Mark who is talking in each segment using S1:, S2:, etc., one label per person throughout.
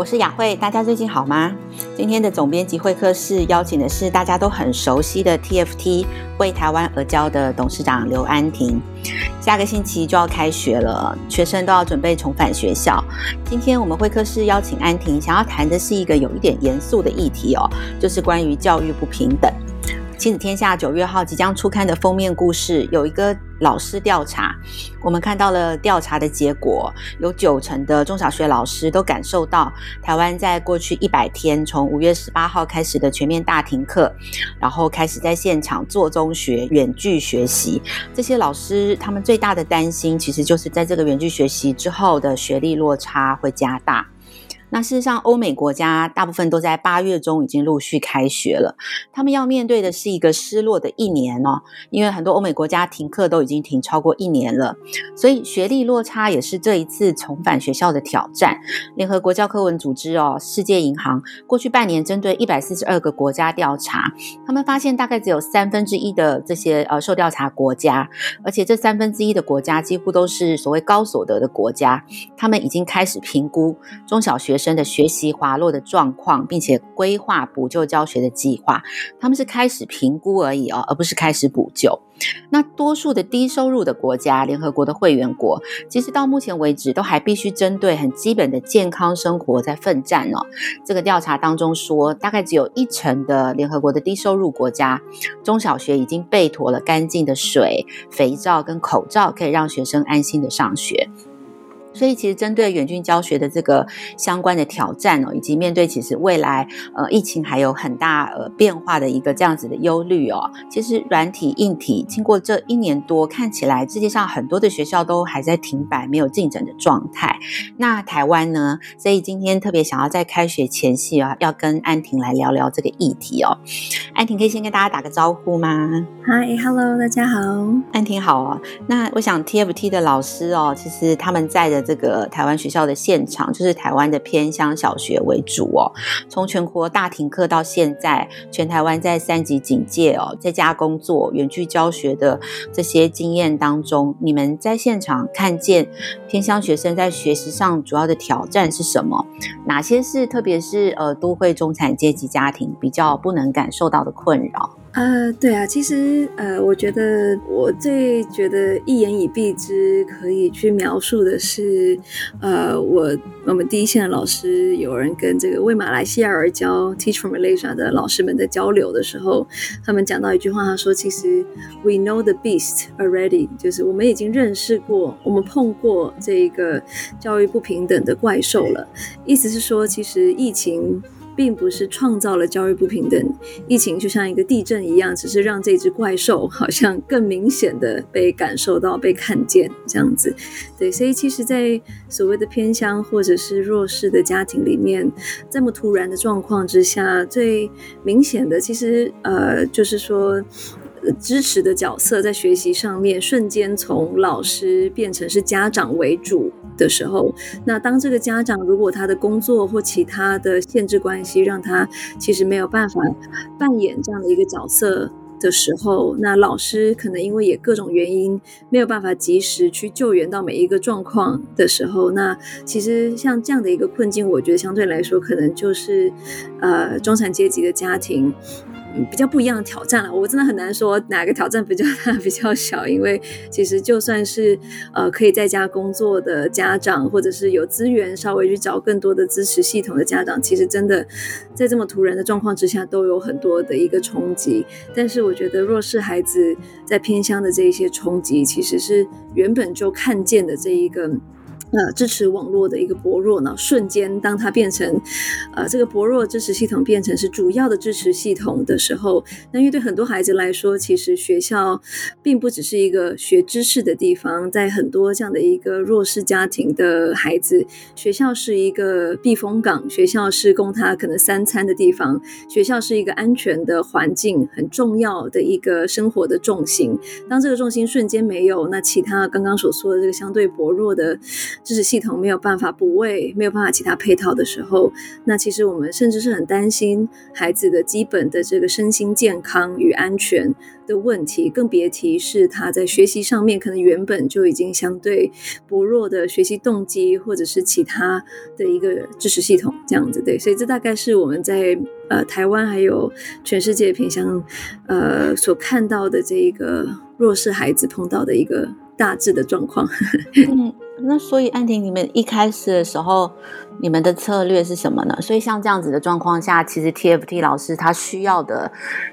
S1: 我是雅慧，大家最近好吗？今天的总编辑会客室邀请的是大家都很熟悉的 TFT 为台湾而教的董事长刘安婷。下个星期就要开学了，学生都要准备重返学校。今天我们会客室邀请安婷，想要谈的是一个有一点严肃的议题哦，就是关于教育不平等。亲子天下九月号即将出刊的封面故事有一个老师调查，我们看到了调查的结果，有九成的中小学老师都感受到台湾在过去一百天，从五月十八号开始的全面大停课，然后开始在现场做中学、远距学习，这些老师他们最大的担心，其实就是在这个远距学习之后的学历落差会加大。那事实上，欧美国家大部分都在八月中已经陆续开学了，他们要面对的是一个失落的一年哦，因为很多欧美国家停课都已经停超过一年了，所以学历落差也是这一次重返学校的挑战。联合国教科文组织哦，世界银行过去半年针对一百四十二个国家调查，他们发现大概只有三分之一的这些呃受调查国家，而且这三分之一的国家几乎都是所谓高所得的国家，他们已经开始评估中小学生的学习滑落的状况，并且规划补救教学的计划，他们是开始评估而已哦，而不是开始补救。那多数的低收入的国家，联合国的会员国，其实到目前为止都还必须针对很基本的健康生活在奋战哦。这个调查当中说，大概只有一成的联合国的低收入国家，中小学已经备妥了干净的水、肥皂跟口罩，可以让学生安心的上学。所以，其实针对远距教学的这个相关的挑战哦，以及面对其实未来呃疫情还有很大呃变化的一个这样子的忧虑哦，其实软体硬体经过这一年多，看起来世界上很多的学校都还在停摆、没有进展的状态。那台湾呢？所以今天特别想要在开学前夕啊，要跟安婷来聊聊这个议题哦。安婷可以先跟大家打个招呼吗
S2: ？Hi，Hello，大家好。
S1: 安婷好哦。那我想 TFT 的老师哦，其实他们在的。这个台湾学校的现场，就是台湾的偏乡小学为主哦。从全国大停课到现在，全台湾在三级警戒哦，在家工作、远距教学的这些经验当中，你们在现场看见偏乡学生在学习上主要的挑战是什么？哪些是特别是呃都会中产阶级家庭比较不能感受到的困扰？
S2: 呃，对啊，其实呃，我觉得我最觉得一言以蔽之可以去描述的是，呃，我我们第一线的老师有人跟这个为马来西亚而教 Teach from Malaysia 的老师们在交流的时候，他们讲到一句话，他说：“其实 We know the beast already，就是我们已经认识过，我们碰过这个教育不平等的怪兽了。”意思是说，其实疫情。并不是创造了教育不平等，疫情就像一个地震一样，只是让这只怪兽好像更明显的被感受到、被看见这样子。对，所以其实，在所谓的偏乡或者是弱势的家庭里面，这么突然的状况之下，最明显的其实呃，就是说。支持的角色在学习上面瞬间从老师变成是家长为主的时候，那当这个家长如果他的工作或其他的限制关系让他其实没有办法扮演这样的一个角色的时候，那老师可能因为也各种原因没有办法及时去救援到每一个状况的时候，那其实像这样的一个困境，我觉得相对来说可能就是呃中产阶级的家庭。比较不一样的挑战了，我真的很难说哪个挑战比较大、比较小，因为其实就算是呃可以在家工作的家长，或者是有资源稍微去找更多的支持系统的家长，其实真的在这么突然的状况之下，都有很多的一个冲击。但是我觉得弱势孩子在偏乡的这一些冲击，其实是原本就看见的这一个。呃，支持网络的一个薄弱呢，瞬间当它变成，呃，这个薄弱支持系统变成是主要的支持系统的时候，那因为对很多孩子来说，其实学校并不只是一个学知识的地方，在很多这样的一个弱势家庭的孩子，学校是一个避风港，学校是供他可能三餐的地方，学校是一个安全的环境，很重要的一个生活的重心。当这个重心瞬间没有，那其他刚刚所说的这个相对薄弱的。支持系统没有办法补位，没有办法其他配套的时候，那其实我们甚至是很担心孩子的基本的这个身心健康与安全的问题，更别提是他在学习上面可能原本就已经相对薄弱的学习动机，或者是其他的一个支持系统这样子。对，所以这大概是我们在呃台湾还有全世界偏乡呃所看到的这一个弱势孩子碰到的一个大致的状况。
S1: 嗯，那所以安婷，你们一开始的时候。你们的策略是什么呢？所以像这样子的状况下，其实 TFT 老师他需要的、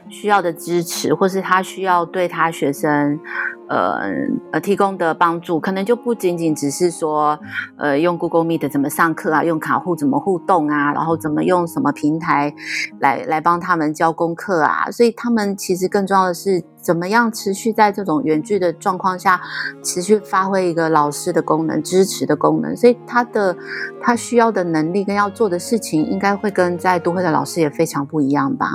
S1: 需要的支持，或是他需要对他学生，呃呃提供的帮助，可能就不仅仅只是说，呃用 Google Meet 怎么上课啊，用卡户怎么互动啊，然后怎么用什么平台来来帮他们交功课啊。所以他们其实更重要的是，怎么样持续在这种远距的状况下，持续发挥一个老师的功能、支持的功能。所以他的他需要。的能力跟要做的事情，应该会跟在都会的老师也非常不一样吧？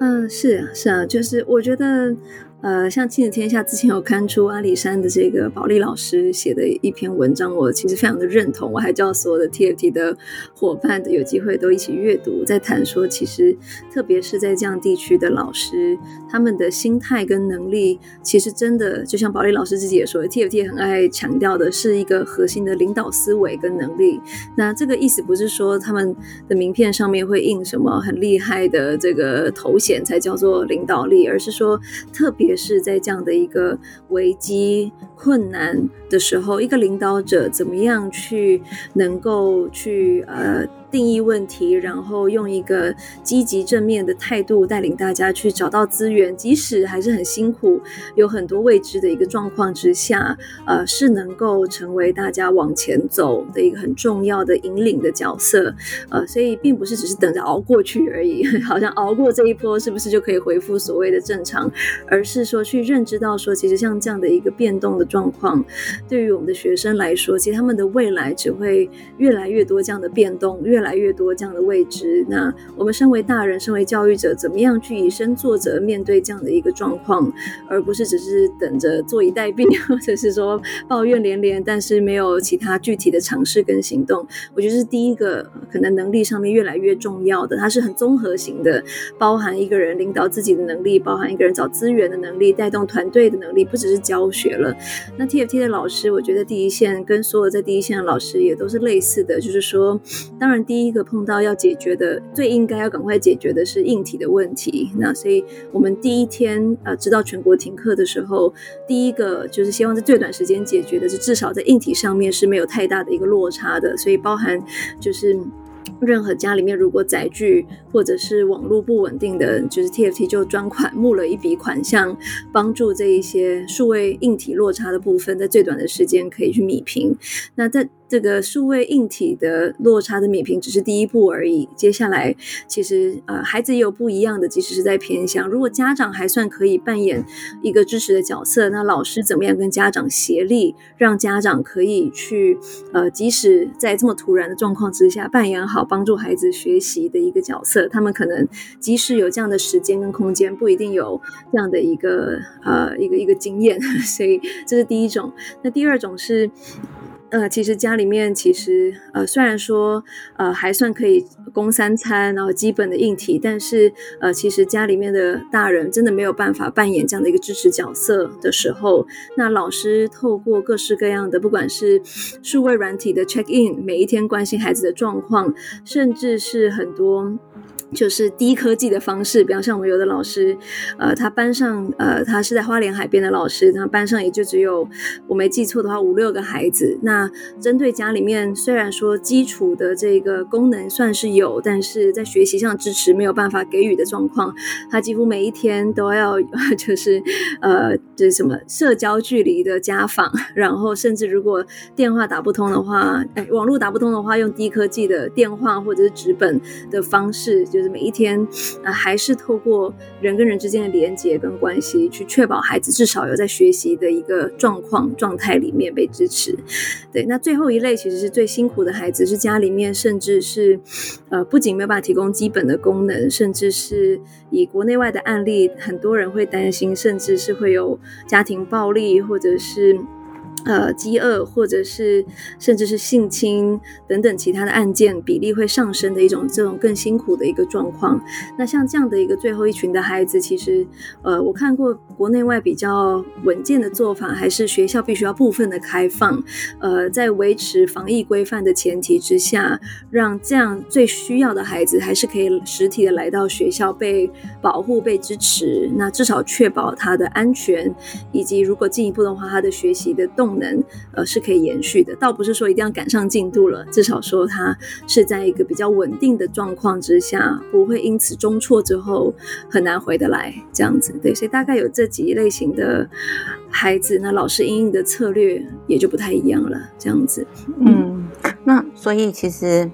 S2: 嗯，是，是啊，就是我觉得。呃，像亲子天下之前有刊出阿里山的这个保利老师写的一篇文章，我其实非常的认同。我还叫所有的 TFT 的伙伴有机会都一起阅读，在谈说，其实特别是在这样地区的老师，他们的心态跟能力，其实真的就像保利老师自己也说，TFT 很爱强调的是一个核心的领导思维跟能力。那这个意思不是说他们的名片上面会印什么很厉害的这个头衔才叫做领导力，而是说特别。也是在这样的一个危机困难的时候，一个领导者怎么样去能够去呃。定义问题，然后用一个积极正面的态度带领大家去找到资源，即使还是很辛苦，有很多未知的一个状况之下，呃，是能够成为大家往前走的一个很重要的引领的角色，呃，所以并不是只是等着熬过去而已，好像熬过这一波是不是就可以恢复所谓的正常，而是说去认知到说，其实像这样的一个变动的状况，对于我们的学生来说，其实他们的未来只会越来越多这样的变动，越越来越多这样的未知，那我们身为大人，身为教育者，怎么样去以身作则面对这样的一个状况，而不是只是等着坐以待毙，或者是说抱怨连连，但是没有其他具体的尝试跟行动。我觉得是第一个可能能力上面越来越重要的，它是很综合型的，包含一个人领导自己的能力，包含一个人找资源的能力，带动团队的能力，不只是教学了。那 TFT 的老师，我觉得第一线跟所有在第一线的老师也都是类似的，就是说，当然。第一个碰到要解决的，最应该要赶快解决的是硬体的问题。那所以我们第一天呃知道全国停课的时候，第一个就是希望在最短时间解决的是至少在硬体上面是没有太大的一个落差的。所以包含就是。任何家里面如果载具或者是网络不稳定的，就是 TFT 就专款募了一笔款项，帮助这一些数位硬体落差的部分，在最短的时间可以去弭平。那在这个数位硬体的落差的弭平只是第一步而已，接下来其实呃孩子也有不一样的，即使是在偏乡，如果家长还算可以扮演一个支持的角色，那老师怎么样跟家长协力，让家长可以去呃即使在这么突然的状况之下扮演好。帮助孩子学习的一个角色，他们可能即使有这样的时间跟空间，不一定有这样的一个呃一个一个经验，所以这是第一种。那第二种是，呃，其实家里面其实呃虽然说呃还算可以供三餐，然后基本的硬体，但是呃其实家里面的大人真的没有办法扮演这样的一个支持角色的时候，那老师透过各式各样的，不管是数位软体的 check in，每一天关心孩子的状况，甚至是很多。就是低科技的方式，比方像我们有的老师，呃，他班上，呃，他是在花莲海边的老师，他班上也就只有我没记错的话五六个孩子。那针对家里面，虽然说基础的这个功能算是有，但是在学习上支持没有办法给予的状况，他几乎每一天都要 就是呃，就是什么社交距离的家访，然后甚至如果电话打不通的话，哎，网络打不通的话，用低科技的电话或者是纸本的方式就。每一天，啊、呃，还是透过人跟人之间的连接跟关系，去确保孩子至少有在学习的一个状况状态里面被支持。对，那最后一类其实是最辛苦的孩子，是家里面甚至是，呃，不仅没有办法提供基本的功能，甚至是以国内外的案例，很多人会担心，甚至是会有家庭暴力或者是。呃，饥饿或者是甚至是性侵等等其他的案件比例会上升的一种这种更辛苦的一个状况。那像这样的一个最后一群的孩子，其实呃，我看过国内外比较稳健的做法，还是学校必须要部分的开放，呃，在维持防疫规范的前提之下，让这样最需要的孩子还是可以实体的来到学校被保护、被支持。那至少确保他的安全，以及如果进一步的话，他的学习的动能呃是可以延续的，倒不是说一定要赶上进度了，至少说他是在一个比较稳定的状况之下，不会因此中辍之后很难回得来这样子。对，所以大概有这几类型的孩子，那老师应应的策略也就不太一样了，这样子。
S1: 嗯，那所以其实。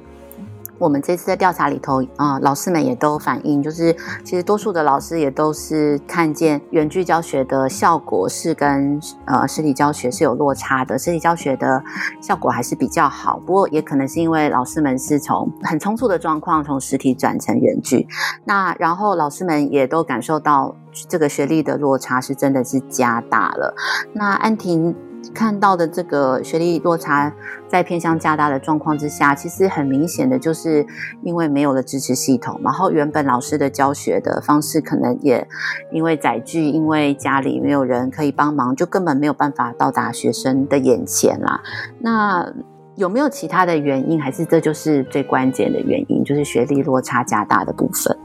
S1: 我们这次的调查里头，啊、老师们也都反映，就是其实多数的老师也都是看见远距教学的效果是跟呃实体教学是有落差的，实体教学的效果还是比较好。不过也可能是因为老师们是从很匆促的状况从实体转成远距，那然后老师们也都感受到这个学历的落差是真的是加大了。那安婷。看到的这个学历落差在偏向加大的状况之下，其实很明显的就是因为没有了支持系统，然后原本老师的教学的方式可能也因为载具，因为家里没有人可以帮忙，就根本没有办法到达学生的眼前啦。那有没有其他的原因，还是这就是最关键的原因，就是学历落差加大的部分？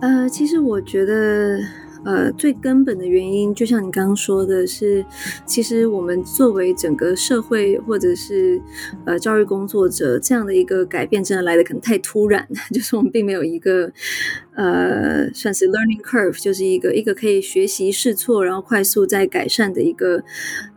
S2: 呃，其实我觉得。呃，最根本的原因，就像你刚刚说的是，其实我们作为整个社会或者是呃教育工作者，这样的一个改变真的来的可能太突然，就是我们并没有一个。呃，算是 learning curve，就是一个一个可以学习试错，然后快速在改善的一个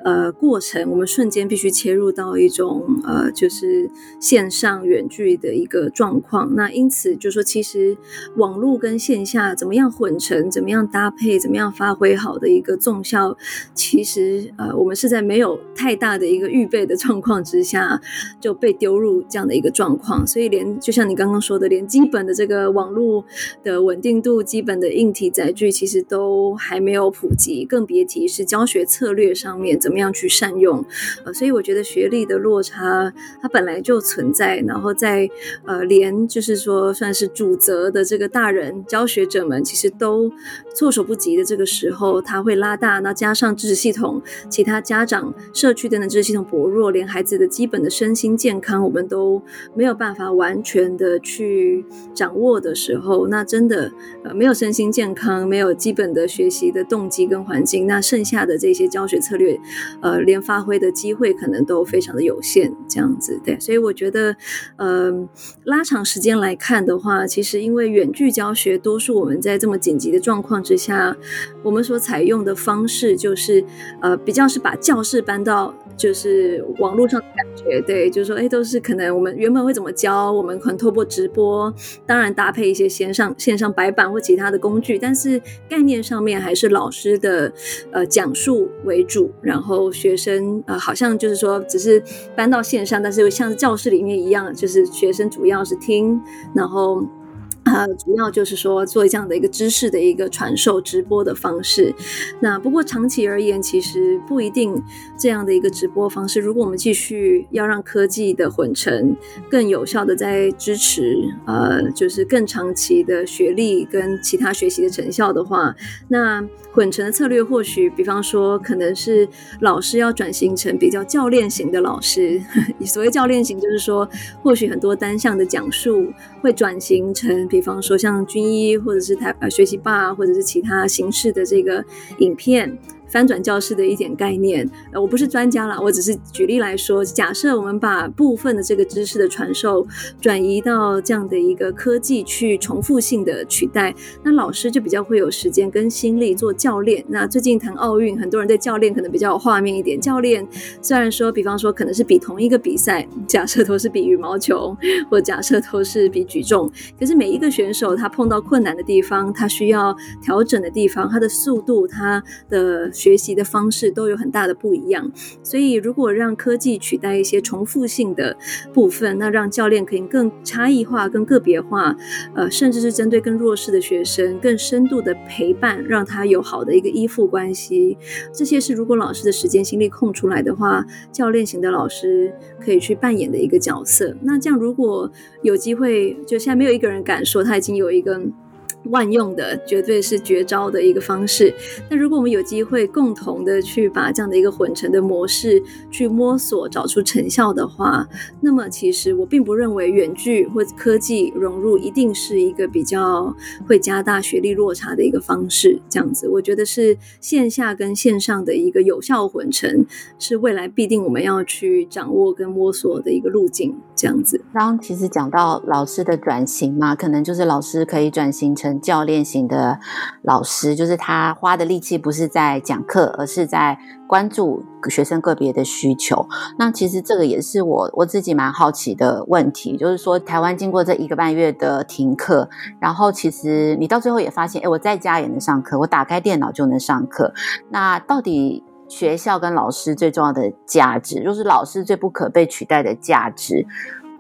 S2: 呃过程。我们瞬间必须切入到一种呃，就是线上远距的一个状况。那因此就说，其实网络跟线下怎么样混成，怎么样搭配，怎么样发挥好的一个纵效，其实呃，我们是在没有太大的一个预备的状况之下就被丢入这样的一个状况。所以连就像你刚刚说的，连基本的这个网络。的稳定度，基本的硬体载具其实都还没有普及，更别提是教学策略上面怎么样去善用。呃，所以我觉得学历的落差它本来就存在，然后在呃连就是说算是主责的这个大人教学者们其实都措手不及的这个时候，它会拉大。那加上知识系统、其他家长、社区等等知识系统薄弱，连孩子的基本的身心健康我们都没有办法完全的去掌握的时候，那这。真的，呃，没有身心健康，没有基本的学习的动机跟环境，那剩下的这些教学策略，呃，连发挥的机会可能都非常的有限，这样子，对，所以我觉得，呃，拉长时间来看的话，其实因为远距教学，多数我们在这么紧急的状况之下，我们所采用的方式就是，呃，比较是把教室搬到。就是网络上的感觉，对，就是说，哎，都是可能我们原本会怎么教，我们可能透过直播，当然搭配一些线上线上白板或其他的工具，但是概念上面还是老师的呃讲述为主，然后学生呃好像就是说只是搬到线上，但是又像教室里面一样，就是学生主要是听，然后。呃，主要就是说做这样的一个知识的一个传授直播的方式。那不过长期而言，其实不一定这样的一个直播方式。如果我们继续要让科技的混成更有效的在支持，呃，就是更长期的学历跟其他学习的成效的话，那混成的策略或许，比方说可能是老师要转型成比较教练型的老师。所谓教练型，就是说或许很多单向的讲述会转型成。比比方说像军医，或者是台学习吧，或者是其他形式的这个影片。翻转教室的一点概念，呃，我不是专家啦，我只是举例来说。假设我们把部分的这个知识的传授转移到这样的一个科技去重复性的取代，那老师就比较会有时间跟心力做教练。那最近谈奥运，很多人对教练可能比较有画面一点。教练虽然说，比方说可能是比同一个比赛，假设都是比羽毛球，或假设都是比举重，可是每一个选手他碰到困难的地方，他需要调整的地方，他的速度，他的学习的方式都有很大的不一样。所以，如果让科技取代一些重复性的部分，那让教练可以更差异化、更个别化，呃，甚至是针对更弱势的学生，更深度的陪伴，让他有好的一个依附关系。这些是如果老师的时间心力空出来的话，教练型的老师可以去扮演的一个角色。那这样，如果有机会，就现在没有一个人敢说他已经有一个。万用的，绝对是绝招的一个方式。那如果我们有机会共同的去把这样的一个混成的模式去摸索，找出成效的话，那么其实我并不认为远距或科技融入一定是一个比较会加大学历落差的一个方式。这样子，我觉得是线下跟线上的一个有效混成，是未来必定我们要去掌握跟摸索的一个路径。这样子，
S1: 刚刚其实讲到老师的转型嘛，可能就是老师可以转型成。教练型的老师，就是他花的力气不是在讲课，而是在关注学生个别的需求。那其实这个也是我我自己蛮好奇的问题，就是说台湾经过这一个半月的停课，然后其实你到最后也发现，诶，我在家也能上课，我打开电脑就能上课。那到底学校跟老师最重要的价值，就是老师最不可被取代的价值？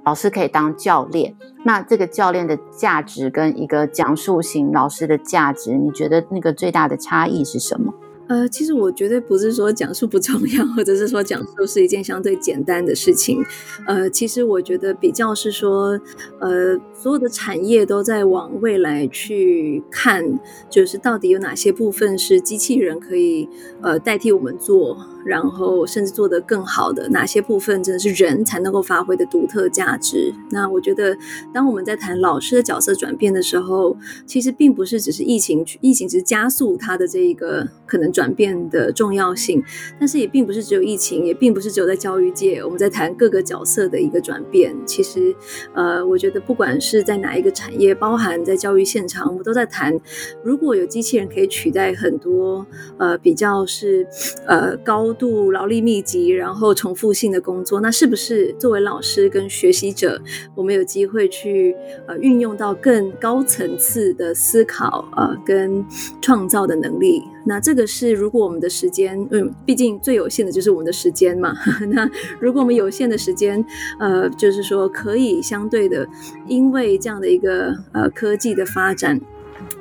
S1: 老师可以当教练，那这个教练的价值跟一个讲述型老师的价值，你觉得那个最大的差异是什么？
S2: 呃，其实我绝对不是说讲述不重要，或者是说讲述是一件相对简单的事情。呃，其实我觉得比较是说，呃，所有的产业都在往未来去看，就是到底有哪些部分是机器人可以呃代替我们做。然后甚至做得更好的哪些部分，真的是人才能够发挥的独特价值？那我觉得，当我们在谈老师的角色转变的时候，其实并不是只是疫情，疫情只是加速它的这一个可能转变的重要性，但是也并不是只有疫情，也并不是只有在教育界，我们在谈各个角色的一个转变。其实，呃，我觉得不管是在哪一个产业，包含在教育现场，我们都在谈，如果有机器人可以取代很多，呃，比较是呃高。度劳力密集，然后重复性的工作，那是不是作为老师跟学习者，我们有机会去呃运用到更高层次的思考呃跟创造的能力？那这个是如果我们的时间，嗯，毕竟最有限的就是我们的时间嘛。那如果我们有限的时间，呃，就是说可以相对的，因为这样的一个呃科技的发展。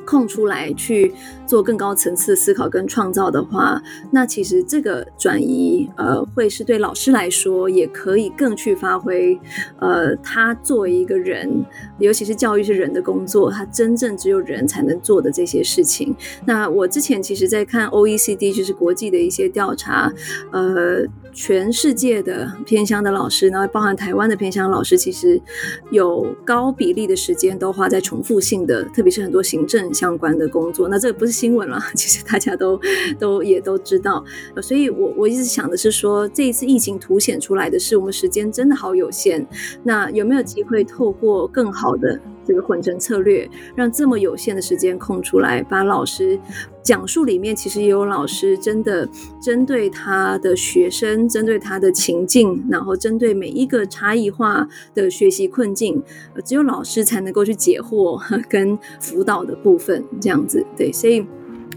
S2: 空出来去做更高层次的思考跟创造的话，那其实这个转移，呃，会是对老师来说也可以更去发挥，呃，他作为一个人，尤其是教育是人的工作，他真正只有人才能做的这些事情。那我之前其实在看 OECD，就是国际的一些调查，呃，全世界的偏乡的老师，然后包含台湾的偏乡老师，其实有高比例的时间都花在重复性的，特别是很多行政。相关的工作，那这个不是新闻了，其实大家都都也都知道，所以我我一直想的是说，这一次疫情凸显出来的是，我们时间真的好有限，那有没有机会透过更好的这个混成策略，让这么有限的时间空出来，把老师讲述里面，其实也有老师真的针对他的学生，针对他的情境，然后针对每一个差异化的学习困境，只有老师才能够去解惑 跟辅导的部分，这样子，对，所以。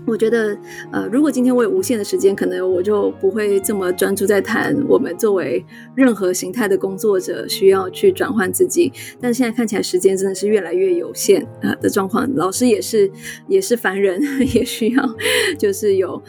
S2: 我觉得，呃，如果今天我有无限的时间，可能我就不会这么专注在谈我们作为任何形态的工作者需要去转换自己。但现在看起来时间真的是越来越有限啊的状况，老师也是也是凡人，也需要就是有。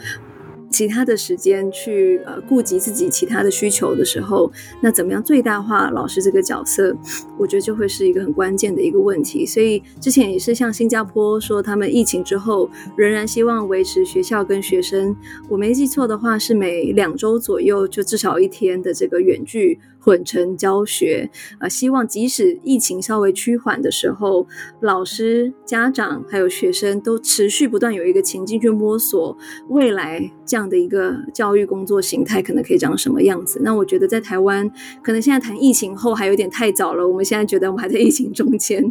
S2: 其他的时间去呃顾及自己其他的需求的时候，那怎么样最大化老师这个角色？我觉得就会是一个很关键的一个问题。所以之前也是像新加坡说，他们疫情之后仍然希望维持学校跟学生，我没记错的话是每两周左右就至少一天的这个远距。混成教学，呃，希望即使疫情稍微趋缓的时候，老师、家长还有学生都持续不断有一个情境去摸索未来这样的一个教育工作形态可能可以长什么样子。那我觉得在台湾，可能现在谈疫情后还有点太早了。我们现在觉得我们还在疫情中间，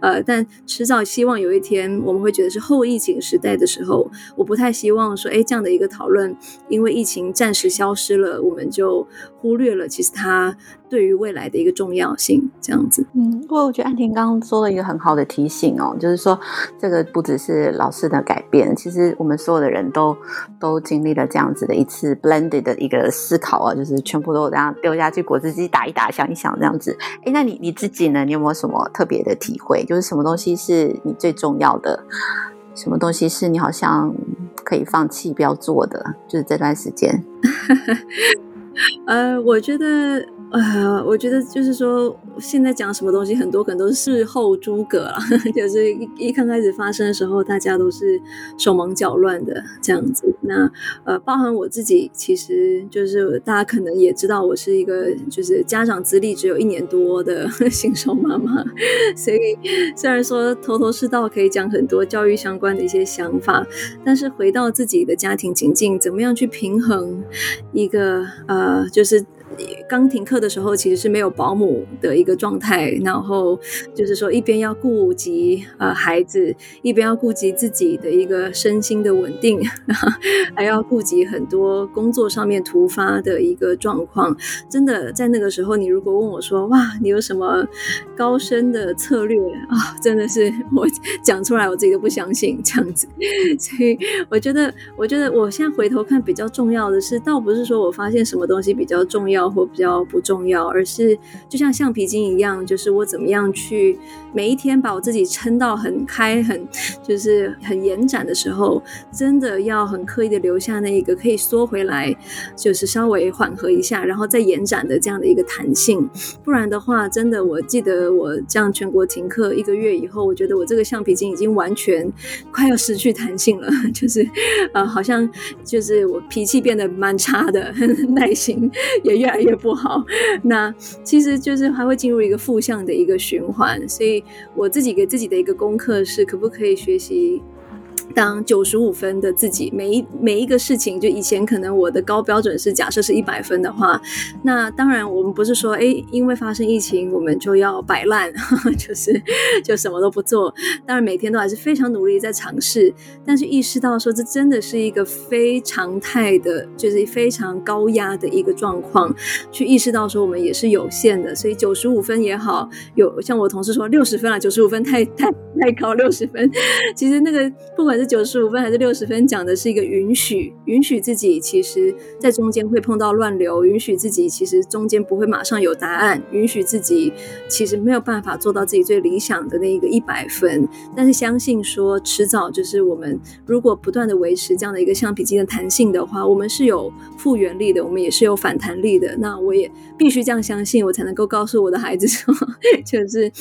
S2: 呃，但迟早希望有一天我们会觉得是后疫情时代的时候，我不太希望说，哎，这样的一个讨论，因为疫情暂时消失了，我们就。忽略了其实它对于未来的一个重要性，这样子。
S1: 嗯，不过我觉得安婷刚刚说了一个很好的提醒哦，就是说这个不只是老师的改变，其实我们所有的人都都经历了这样子的一次 blended 的一个思考啊，就是全部都这样丢下去，果汁机打一打，想一想这样子。哎，那你你自己呢？你有没有什么特别的体会？就是什么东西是你最重要的？什么东西是你好像可以放弃不要做的？就是这段时间。
S2: 呃，我觉得。呃，我觉得就是说，现在讲什么东西，很多可能都是事后诸葛啦，就是一一刚开始发生的时候，大家都是手忙脚乱的这样子。那呃，包含我自己，其实就是大家可能也知道，我是一个就是家长资历只有一年多的 新手妈妈，所以虽然说头头是道，可以讲很多教育相关的一些想法，但是回到自己的家庭情境，怎么样去平衡一个呃，就是。刚停课的时候，其实是没有保姆的一个状态，然后就是说一边要顾及呃孩子，一边要顾及自己的一个身心的稳定，还要顾及很多工作上面突发的一个状况。真的在那个时候，你如果问我说：“哇，你有什么高深的策略啊？”真的是我讲出来，我自己都不相信这样子。所以我觉得，我觉得我现在回头看，比较重要的是，倒不是说我发现什么东西比较重要。或比较不重要，而是就像橡皮筋一样，就是我怎么样去每一天把我自己撑到很开、很就是很延展的时候，真的要很刻意的留下那一个可以缩回来，就是稍微缓和一下，然后再延展的这样的一个弹性。不然的话，真的，我记得我这样全国停课一个月以后，我觉得我这个橡皮筋已经完全快要失去弹性了，就是呃，好像就是我脾气变得蛮差的，耐心也越来越不好，那其实就是还会进入一个负向的一个循环，所以我自己给自己的一个功课是，可不可以学习？当九十五分的自己，每一每一个事情，就以前可能我的高标准是假设是一百分的话，那当然我们不是说，诶，因为发生疫情我们就要摆烂，就是就什么都不做。当然每天都还是非常努力在尝试，但是意识到说这真的是一个非常态的，就是非常高压的一个状况，去意识到说我们也是有限的，所以九十五分也好，有像我同事说六十分啊，九十五分太太太高，六十分，其实那个不管是。九十五分还是六十分，讲的是一个允许，允许自己其实在中间会碰到乱流，允许自己其实中间不会马上有答案，允许自己其实没有办法做到自己最理想的那一个一百分，但是相信说迟早就是我们如果不断的维持这样的一个橡皮筋的弹性的话，我们是有复原力的，我们也是有反弹力的。那我也必须这样相信，我才能够告诉我的孩子说，就是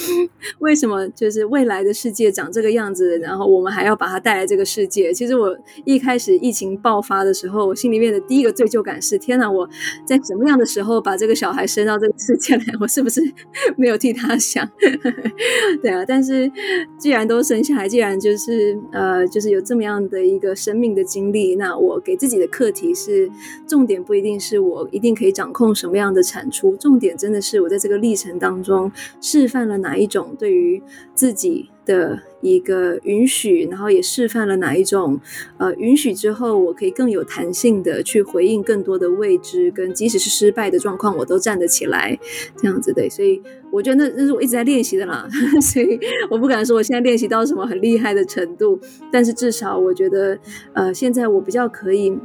S2: 为什么就是未来的世界长这个样子，然后我们还要把它带来。这个世界，其实我一开始疫情爆发的时候，我心里面的第一个罪疚感是：天哪，我在什么样的时候把这个小孩生到这个世界来？我是不是 没有替他想？对啊，但是既然都生下来，既然就是呃，就是有这么样的一个生命的经历，那我给自己的课题是：重点不一定是我一定可以掌控什么样的产出，重点真的是我在这个历程当中示范了哪一种对于自己的一个允许，然后也示范了哪一种，呃，允许之后，我可以更有弹性的去回应更多的未知，跟即使是失败的状况，我都站得起来，这样子的。所以我觉得那那是我一直在练习的啦，所以我不敢说我现在练习到什么很厉害的程度，但是至少我觉得，呃，现在我比较可以。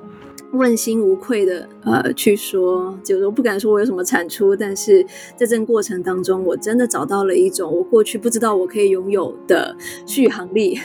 S2: 问心无愧的，呃，去说，就是我不敢说我有什么产出，但是在这个过程当中，我真的找到了一种我过去不知道我可以拥有的续航力。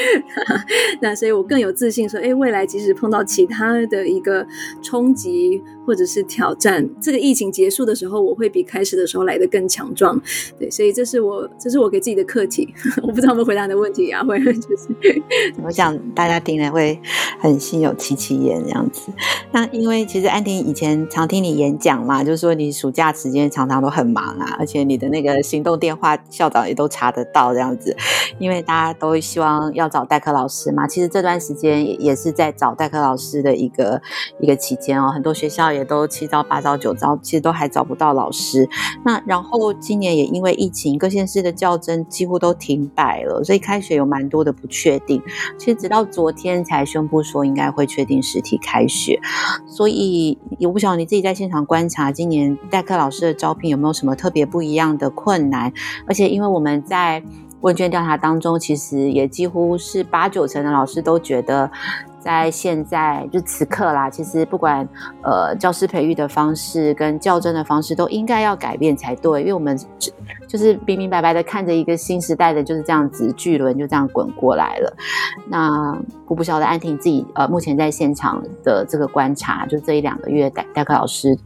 S2: 那所以我更有自信说，哎，未来即使碰到其他的一个冲击或者是挑战，这个疫情结束的时候，我会比开始的时候来的更强壮。对，所以这是我，这是我给自己的课题。我不知道有没有回答的问题啊？会 就是，
S1: 我想大家听了会很心有戚戚焉这样子。那因为其实安婷以前常听你演讲嘛，就是说你暑假时间常常都很忙啊，而且你的那个行动电话校长也都查得到这样子，因为大家都希望要找代课老师嘛。其实这段时间也也是在找代课老师的一个一个期间哦，很多学校也都七招八招九招，其实都还找不到老师。那然后今年也因为疫情，各县市的教甄几乎都停摆了，所以开学有蛮多的不确定。其实直到昨天才宣布说应该会确定实体开学，所以也不晓得你自己在现场观察，今年代课老师的招聘有没有什么特别不一样的困难？而且因为我们在问卷调查当中，其实也几乎是八九成的老师都觉得。在现在就此刻啦，其实不管呃教师培育的方式跟教甄的方式都应该要改变才对，因为我们就，是明明白白的看着一个新时代的就是这样子巨轮就这样滚过来了。那我不晓得安婷自己呃目前在现场的这个观察，就这一两个月代代课老师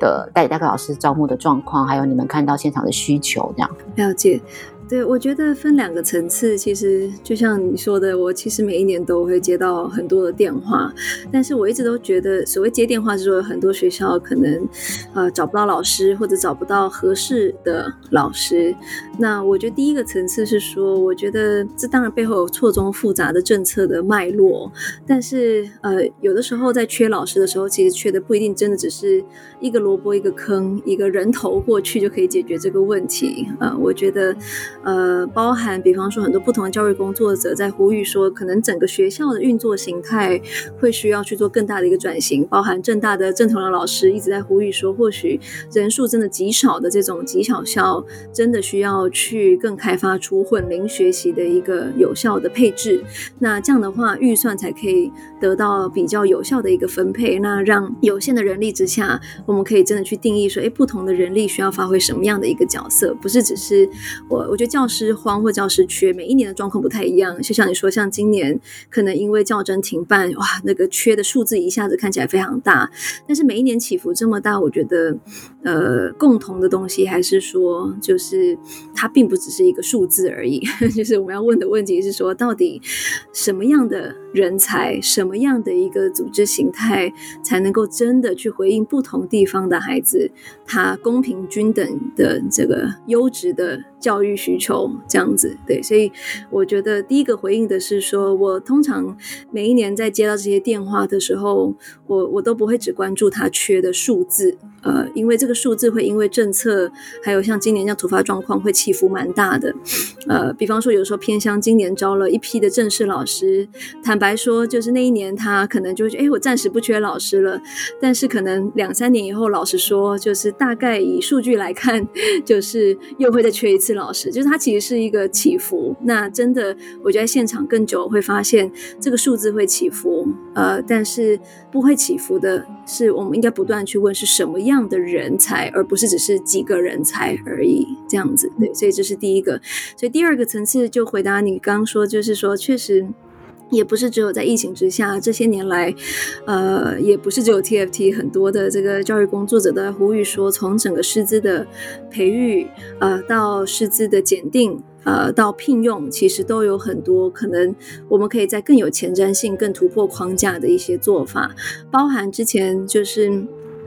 S1: 的代代课老师招募的状况，还有你们看到现场的需求这样。
S2: 了解。对，我觉得分两个层次，其实就像你说的，我其实每一年都会接到很多的电话，但是我一直都觉得，所谓接电话是说很多学校可能呃找不到老师，或者找不到合适的老师。那我觉得第一个层次是说，我觉得这当然背后有错综复杂的政策的脉络，但是呃有的时候在缺老师的时候，其实缺的不一定真的只是一个萝卜一个坑，一个人头过去就可以解决这个问题，呃，我觉得。呃，包含比方说很多不同的教育工作者在呼吁说，可能整个学校的运作形态会需要去做更大的一个转型。包含正大的郑同良老师一直在呼吁说，或许人数真的极少的这种极小校，真的需要去更开发出混龄学习的一个有效的配置。那这样的话，预算才可以得到比较有效的一个分配。那让有限的人力之下，我们可以真的去定义说，哎，不同的人力需要发挥什么样的一个角色，不是只是我，我觉得。教师荒或教师缺，每一年的状况不太一样。就像你说，像今年可能因为教甄停办，哇，那个缺的数字一下子看起来非常大。但是每一年起伏这么大，我觉得，呃，共同的东西还是说，就是它并不只是一个数字而已。就是我们要问的问题是说，到底什么样的人才，什么样的一个组织形态，才能够真的去回应不同地方的孩子，他公平均等的这个优质的教育需求？这样子，对，所以我觉得第一个回应的是说，我通常每一年在接到这些电话的时候，我我都不会只关注他缺的数字，呃，因为这个数字会因为政策，还有像今年这样突发状况会起伏蛮大的，呃，比方说有时候偏乡今年招了一批的正式老师，坦白说，就是那一年他可能就觉得，哎，我暂时不缺老师了，但是可能两三年以后，老实说，就是大概以数据来看，就是又会再缺一次老师，就是他。它其实是一个起伏，那真的，我觉得现场更久会发现这个数字会起伏，呃，但是不会起伏的是，我们应该不断去问是什么样的人才，而不是只是几个人才而已，这样子，对，所以这是第一个，所以第二个层次就回答你刚刚说，就是说确实。也不是只有在疫情之下，这些年来，呃，也不是只有 TFT，很多的这个教育工作者都在呼吁说，从整个师资的培育，呃，到师资的检定，呃，到聘用，其实都有很多可能，我们可以在更有前瞻性、更突破框架的一些做法，包含之前就是。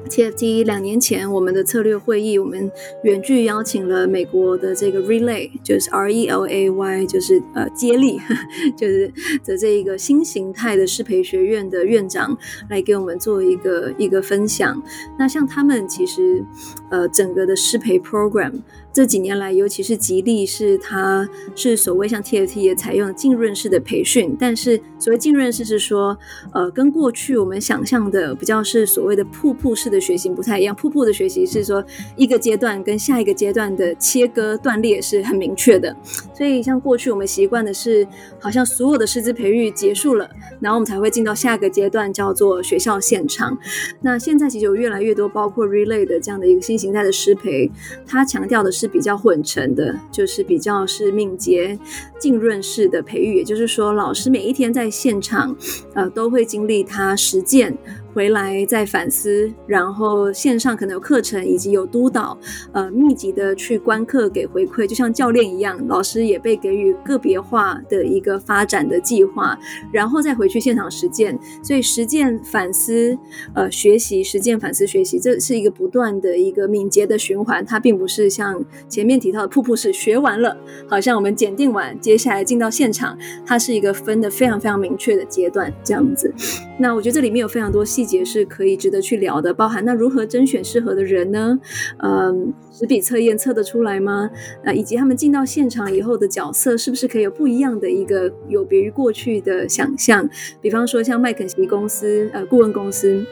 S2: TFT 两年前，我们的策略会议，我们远距邀请了美国的这个 Relay，就是 R E L A Y，就是呃接力，就是的这一个新形态的适培学院的院长来给我们做一个一个分享。那像他们其实呃整个的师培 program。这几年来，尤其是吉利，是它是所谓像 TFT 也采用浸润式的培训，但是所谓浸润式是说，呃，跟过去我们想象的比较是所谓的瀑布式的学习不太一样。瀑布的学习是说一个阶段跟下一个阶段的切割断裂是很明确的，所以像过去我们习惯的是，好像所有的师资培育结束了，然后我们才会进到下一个阶段，叫做学校现场。那现在其实有越来越多包括 Relay 的这样的一个新形态的师培，它强调的是。比较混成的，就是比较是敏捷浸润式的培育，也就是说，老师每一天在现场，呃，都会经历他实践。回来再反思，然后线上可能有课程以及有督导，呃，密集的去观课给回馈，就像教练一样，老师也被给予个别化的一个发展的计划，然后再回去现场实践。所以实践反思，呃，学习实践反思学习，这是一个不断的一个敏捷的循环。它并不是像前面提到的瀑布式学完了，好像我们检定完，接下来进到现场，它是一个分的非常非常明确的阶段这样子。那我觉得这里面有非常多细。节是可以值得去聊的，包含那如何甄选适合的人呢？嗯，纸笔测验测得出来吗？啊，以及他们进到现场以后的角色是不是可以有不一样的一个有别于过去的想象？比方说像麦肯锡公司，呃，顾问公司。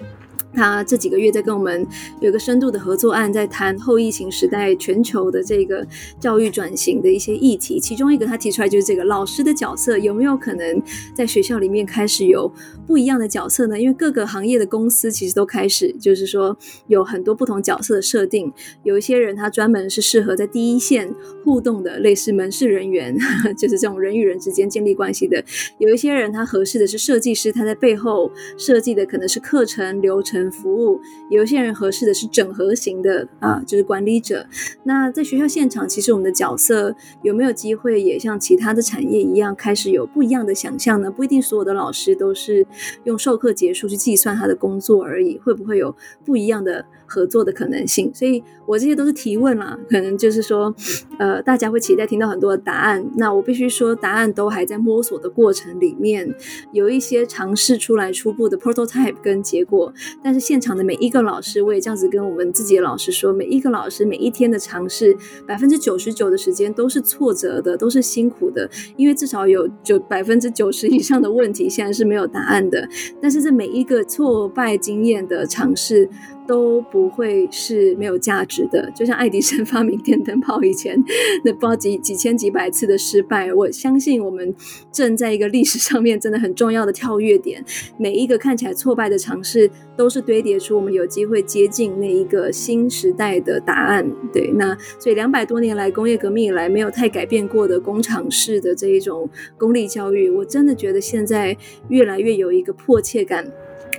S2: 他这几个月在跟我们有个深度的合作案，在谈后疫情时代全球的这个教育转型的一些议题。其中一个他提出来就是这个老师的角色有没有可能在学校里面开始有不一样的角色呢？因为各个行业的公司其实都开始就是说有很多不同角色的设定。有一些人他专门是适合在第一线互动的，类似门市人员，就是这种人与人之间建立关系的。有一些人他合适的是设计师，他在背后设计的可能是课程流程。服务，有些人合适的是整合型的啊，就是管理者。那在学校现场，其实我们的角色有没有机会也像其他的产业一样，开始有不一样的想象呢？不一定所有的老师都是用授课结束去计算他的工作而已，会不会有不一样的合作的可能性？所以我这些都是提问啦，可能就是说，呃，大家会期待听到很多的答案。那我必须说，答案都还在摸索的过程里面，有一些尝试出来初步的 prototype 跟结果，但是现场的每一个老师，我也这样子跟我们自己的老师说，每一个老师每一天的尝试，百分之九十九的时间都是挫折的，都是辛苦的，因为至少有九百分之九十以上的问题现在是没有答案的。但是这每一个挫败经验的尝试。都不会是没有价值的，就像爱迪生 发明电灯泡以前那不知道几几千几百次的失败，我相信我们正在一个历史上面真的很重要的跳跃点，每一个看起来挫败的尝试，都是堆叠出我们有机会接近那一个新时代的答案。对，那所以两百多年来工业革命以来没有太改变过的工厂式的这一种公立教育，我真的觉得现在越来越有一个迫切感。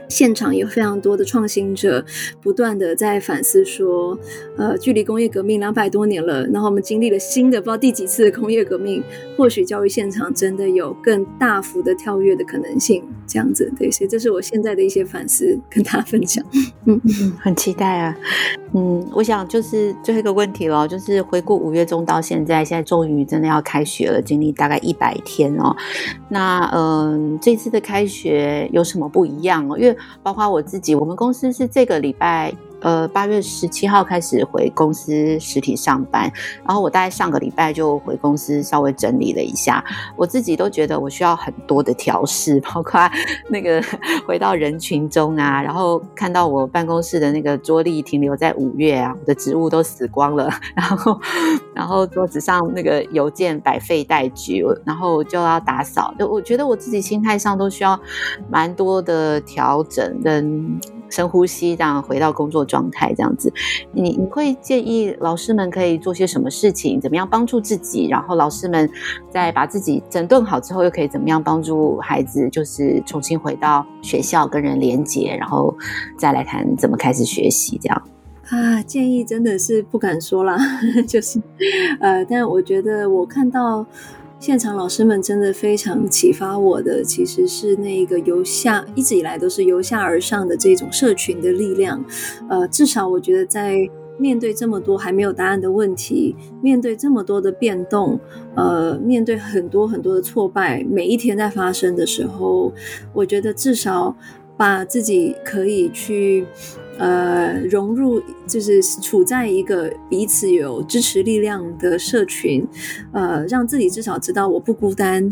S2: 现场有非常多的创新者，不断的在反思说，呃，距离工业革命两百多年了，然后我们经历了新的不知道第几次的工业革命，或许教育现场真的有更大幅的跳跃的可能性，这样子，对，所以这是我现在的一些反思，跟大家分享。嗯。
S1: 嗯，很期待啊，嗯，我想就是最后一个问题了，就是回顾五月中到现在，现在终于真的要开学了，经历大概一百天哦，那嗯、这次的开学有什么不一样哦？因为包括我自己，我们公司是这个礼拜。呃，八月十七号开始回公司实体上班，然后我大概上个礼拜就回公司稍微整理了一下，我自己都觉得我需要很多的调试，包括那个 回到人群中啊，然后看到我办公室的那个桌历停留在五月啊，我的植物都死光了，然后然后桌子上那个邮件百废待举，然后就要打扫，就我觉得我自己心态上都需要蛮多的调整跟。深呼吸，这样回到工作状态，这样子，你你会建议老师们可以做些什么事情？怎么样帮助自己？然后老师们在把自己整顿好之后，又可以怎么样帮助孩子？就是重新回到学校跟人连接，然后再来谈怎么开始学习，这样
S2: 啊？建议真的是不敢说啦，就是呃，但我觉得我看到。现场老师们真的非常启发我的，其实是那个由下一直以来都是由下而上的这种社群的力量。呃，至少我觉得在面对这么多还没有答案的问题，面对这么多的变动，呃，面对很多很多的挫败，每一天在发生的时候，我觉得至少把自己可以去。呃，融入就是处在一个彼此有支持力量的社群，呃，让自己至少知道我不孤单，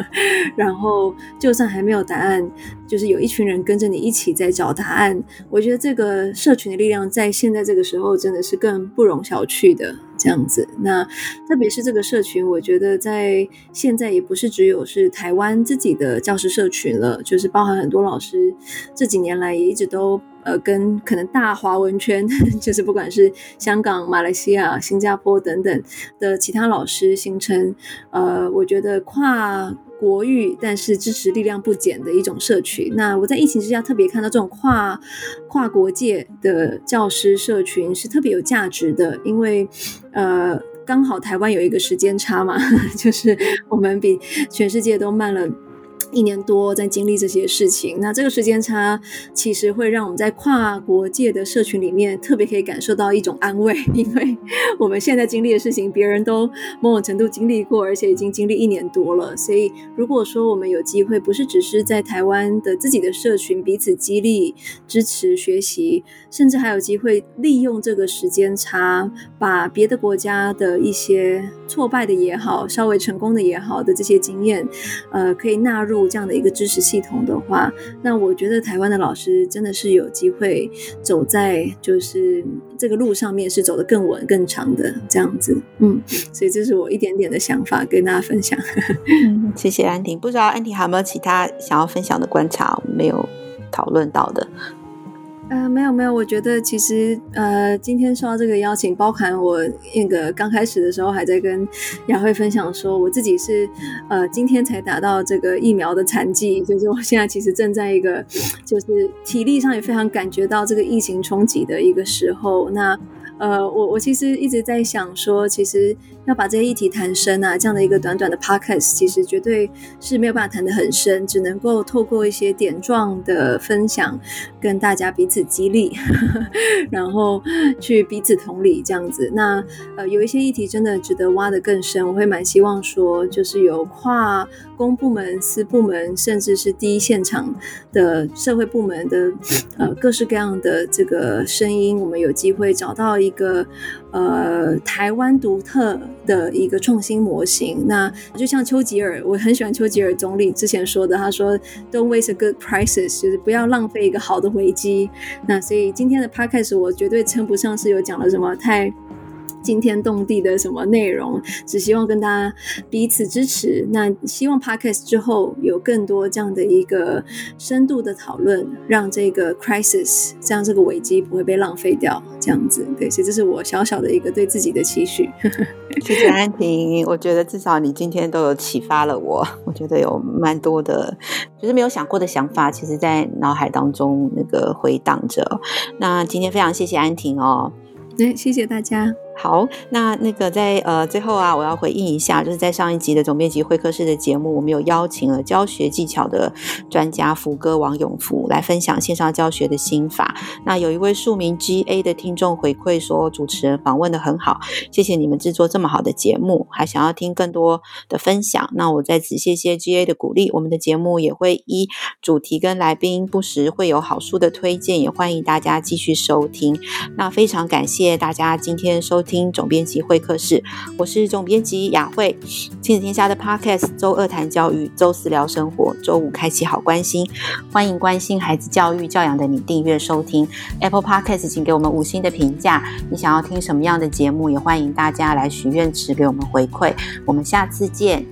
S2: 然后就算还没有答案，就是有一群人跟着你一起在找答案。我觉得这个社群的力量在现在这个时候真的是更不容小觑的。这样子，那特别是这个社群，我觉得在现在也不是只有是台湾自己的教师社群了，就是包含很多老师这几年来也一直都呃跟可能大华文圈，就是不管是香港、马来西亚、新加坡等等的其他老师形成呃，我觉得跨。国域，但是支持力量不减的一种社群。那我在疫情之下特别看到这种跨跨国界的教师社群是特别有价值的，因为呃，刚好台湾有一个时间差嘛，就是我们比全世界都慢了。一年多在经历这些事情，那这个时间差其实会让我们在跨国界的社群里面特别可以感受到一种安慰，因为我们现在经历的事情，别人都某种程度经历过，而且已经经历一年多了。所以，如果说我们有机会，不是只是在台湾的自己的社群彼此激励、支持、学习，甚至还有机会利用这个时间差，把别的国家的一些挫败的也好、稍微成功的也好的这些经验，呃，可以纳入。入这样的一个知识系统的话，那我觉得台湾的老师真的是有机会走在就是这个路上面，是走得更稳、更长的这样子。嗯，所以这是我一点点的想法跟大家分享。
S1: 嗯，谢谢安婷。不知道安婷还有没有其他想要分享的观察，没有讨论到的？
S2: 呃，没有没有，我觉得其实呃，今天收到这个邀请，包含我那个刚开始的时候还在跟雅慧分享说，我自己是呃今天才打到这个疫苗的残疾，就是我现在其实正在一个就是体力上也非常感觉到这个疫情冲击的一个时候，那。呃，我我其实一直在想说，其实要把这些议题谈深啊，这样的一个短短的 podcast，其实绝对是没有办法谈得很深，只能够透过一些点状的分享，跟大家彼此激励，然后去彼此同理这样子。那呃，有一些议题真的值得挖得更深，我会蛮希望说，就是有跨公部门、私部门，甚至是第一现场的社会部门的呃各式各样的这个声音，我们有机会找到。一个呃，台湾独特的一个创新模型。那就像丘吉尔，我很喜欢丘吉尔总理之前说的，他说 “Don't waste a good crisis”，就是不要浪费一个好的危机。那所以今天的 podcast 我绝对称不上是有讲了什么太。惊天动地的什么内容？只希望跟大家彼此支持。那希望 Podcast 之后有更多这样的一个深度的讨论，让这个 crisis，这样这个危机不会被浪费掉。这样子，对，所以这是我小小的一个对自己的期许。
S1: 谢谢安婷，我觉得至少你今天都有启发了我。我觉得有蛮多的，就是没有想过的想法，其实在脑海当中那个回荡着。那今天非常谢谢安婷哦。
S2: 对，谢谢大家。
S1: 好，那那个在呃最后啊，我要回应一下，就是在上一集的总编辑会客室的节目，我们有邀请了教学技巧的专家福哥王永福来分享线上教学的心法。那有一位数名 GA 的听众回馈说，主持人访问的很好，谢谢你们制作这么好的节目，还想要听更多的分享。那我在此谢谢 GA 的鼓励，我们的节目也会依主题跟来宾不时会有好书的推荐，也欢迎大家继续收听。那非常感谢大家今天收。听总编辑会客室，我是总编辑雅慧。亲子天下的 Podcast，周二谈教育，周四聊生活，周五开启好关心。欢迎关心孩子教育教养的你订阅收听 Apple Podcast，请给我们五星的评价。你想要听什么样的节目，也欢迎大家来许愿池给我们回馈。我们下次见。